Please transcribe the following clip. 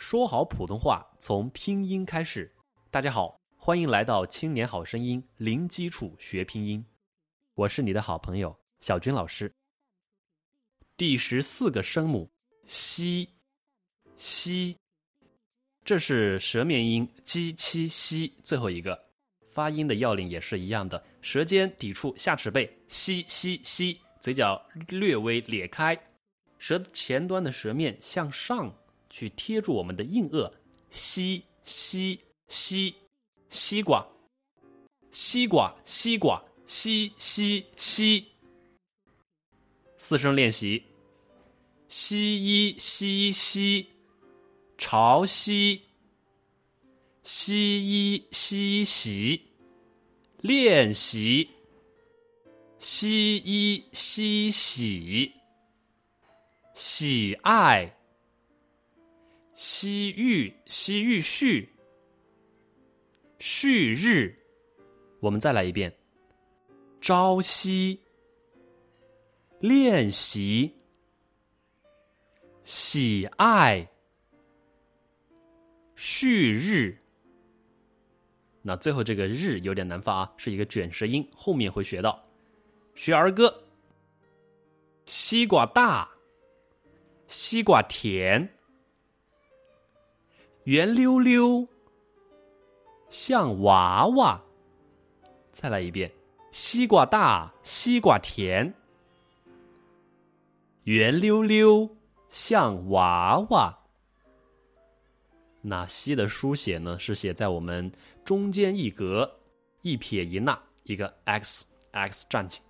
说好普通话从拼音开始。大家好，欢迎来到《青年好声音》，零基础学拼音。我是你的好朋友小军老师。第十四个声母西西，这是舌面音 j 七西最后一个，发音的要领也是一样的，舌尖抵触下齿背，西西西，嘴角略微咧开，舌前端的舌面向上。去贴住我们的硬腭，吸吸吸，西瓜，西瓜，西瓜，吸吸吸。四声练习：西一西西，潮汐，西一西洗，练习，西一西洗，喜爱。西域，西域序，旭日。我们再来一遍。朝夕，练习，喜爱，旭日。那最后这个日有点难发啊，是一个卷舌音，后面会学到。学儿歌。西瓜大，西瓜甜。圆溜溜，像娃娃。再来一遍，西瓜大，西瓜甜。圆溜溜，像娃娃。那西的书写呢？是写在我们中间一格，一撇一捺，一个 x x 站起。